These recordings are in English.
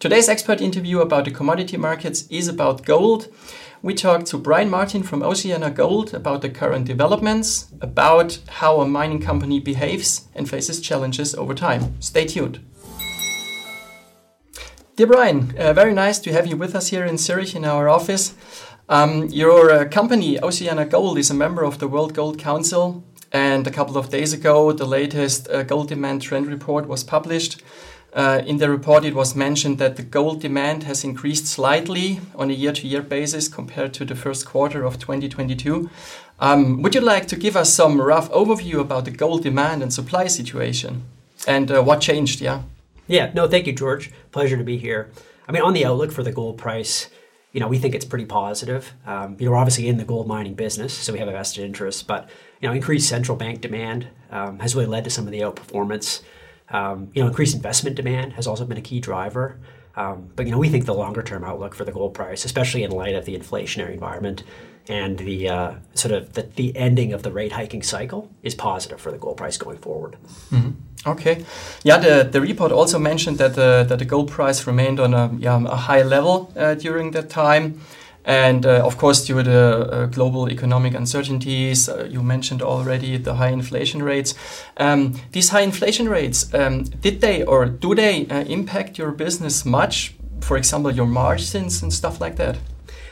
Today's expert interview about the commodity markets is about gold. We talked to Brian Martin from OceanaGold about the current developments, about how a mining company behaves and faces challenges over time. Stay tuned. Dear Brian, uh, very nice to have you with us here in Zurich in our office. Um, your uh, company, OceanaGold, is a member of the World Gold Council, and a couple of days ago, the latest uh, gold demand trend report was published. Uh, in the report, it was mentioned that the gold demand has increased slightly on a year to year basis compared to the first quarter of 2022. Um, would you like to give us some rough overview about the gold demand and supply situation and uh, what changed? Yeah. Yeah, no, thank you, George. Pleasure to be here. I mean, on the outlook for the gold price, you know, we think it's pretty positive. Um, you know, we're obviously in the gold mining business, so we have a vested interest. But you know, increased central bank demand um, has really led to some of the outperformance. Um, you know, increased investment demand has also been a key driver. Um, but you know, we think the longer term outlook for the gold price, especially in light of the inflationary environment and the uh, sort of the, the, ending of the rate hiking cycle, is positive for the gold price going forward. Mm-hmm. Okay, yeah. The, the report also mentioned that the that the gold price remained on a yeah a high level uh, during that time, and uh, of course due to the uh, global economic uncertainties, uh, you mentioned already the high inflation rates. Um, these high inflation rates um, did they or do they uh, impact your business much? For example, your margins and stuff like that.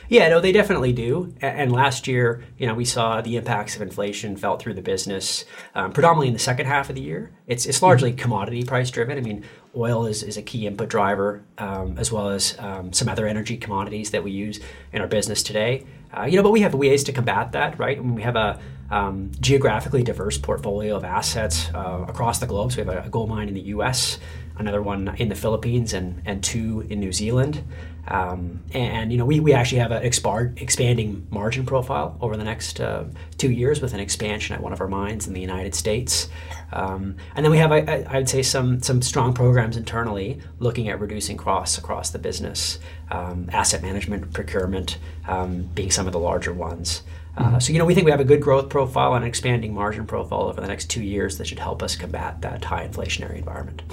Yeah, no, they definitely do. And last year, you know, we saw the impacts of inflation felt through the business, um, predominantly in the second half of the year. It's it's largely commodity price driven. I mean, oil is, is a key input driver, um, as well as um, some other energy commodities that we use in our business today. Uh, you know, but we have ways to combat that, right? we have a um, geographically diverse portfolio of assets uh, across the globe. So we have a, a gold mine in the U.S., another one in the Philippines, and and two in New Zealand. Um, and you know, we, we actually have an expand, expanding margin profile over the next uh, two years with an expansion at one of our mines in the United States. Um, and then we have, I, I, would say, some some strong programs internally looking at reducing costs across the business, um, asset management, procurement um, being some of the larger ones. Uh, mm-hmm. so you know, we think we have a good growth profile and an expanding margin profile over the next two years that should help us combat that high inflationary environment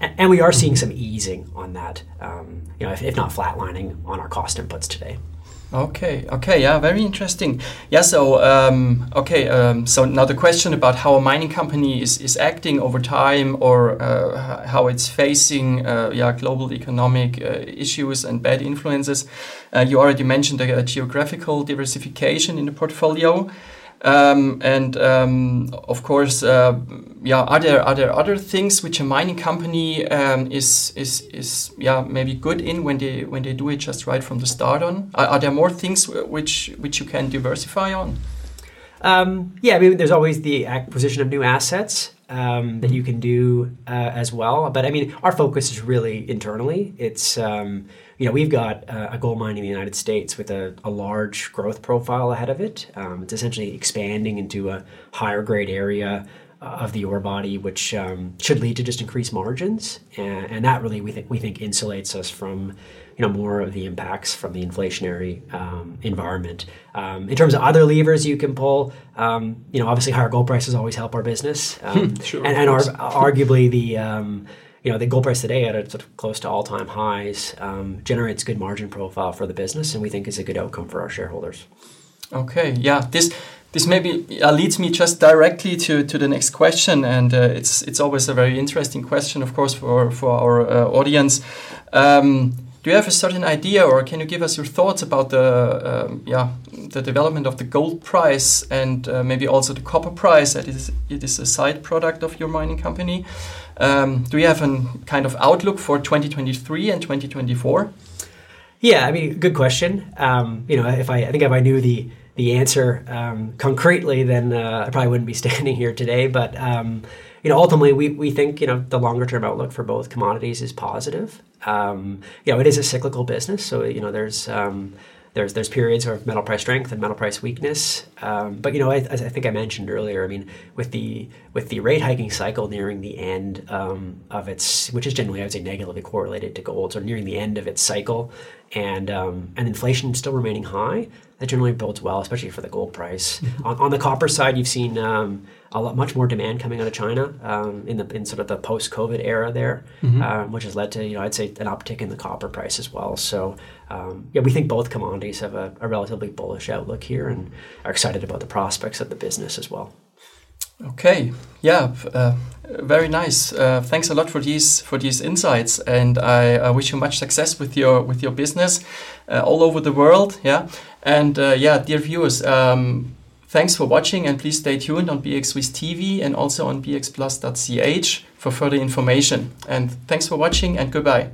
and we are seeing some easing on that, um, you know, if, if, not flatlining on our cost inputs today. Okay, okay, yeah, very interesting. Yeah, so um, okay, um, so now the question about how a mining company is, is acting over time, or uh, how it's facing uh, yeah global economic uh, issues and bad influences. Uh, you already mentioned a, a geographical diversification in the portfolio. Um, and um, of course, uh, yeah, are there are there other things which a mining company um, is is is yeah maybe good in when they when they do it just right from the start on? Are, are there more things which which you can diversify on? Um, yeah, I mean, there's always the acquisition of new assets um, that you can do uh, as well. But I mean, our focus is really internally. It's um, you know we've got a gold mine in the United States with a, a large growth profile ahead of it. Um, it's essentially expanding into a higher grade area uh, of the ore body, which um, should lead to just increased margins, and, and, that really we think we think insulates us from you know more of the impacts from the inflationary um, environment. Um, in terms of other levers you can pull, um, you know, obviously higher gold prices always help our business, um, sure, and, and are, arguably the um, you know the gold price today at a sort of close to all-time highs um, generates good margin profile for the business, and we think is a good outcome for our shareholders. Okay, yeah, this this maybe uh, leads me just directly to, to the next question, and uh, it's it's always a very interesting question, of course, for for our uh, audience. Um, do you have a certain idea, or can you give us your thoughts about the um, yeah the development of the gold price and uh, maybe also the copper price? That is it is a side product of your mining company. Um, do you have a kind of outlook for 2023 and 2024? Yeah, I mean, good question. Um, you know, if I, I think if I knew the the answer um, concretely, then uh, I probably wouldn't be standing here today. But um, you know, ultimately, we, we think you know the longer term outlook for both commodities is positive. Um, you know, it is a cyclical business, so you know there's um, there's there's periods of metal price strength and metal price weakness. Um, but you know, I, as I think I mentioned earlier, I mean, with the with the rate hiking cycle nearing the end um, of its, which is generally I would say negatively correlated to gold, so nearing the end of its cycle, and um, and inflation still remaining high, that generally builds well, especially for the gold price. on, on the copper side, you've seen um, a lot much more demand coming out of China um, in the in sort of the post COVID era there, um, which has led to you know I'd say an uptick in the copper price as well. So um, yeah, we think both commodities have a, a relatively bullish outlook here and are excited about the prospects of the business as well. Okay, yeah, uh, very nice. Uh, thanks a lot for these for these insights, and I, I wish you much success with your with your business uh, all over the world. Yeah, and uh, yeah, dear viewers, um, thanks for watching, and please stay tuned on BX Swiss TV and also on bxplus.ch for further information. And thanks for watching, and goodbye.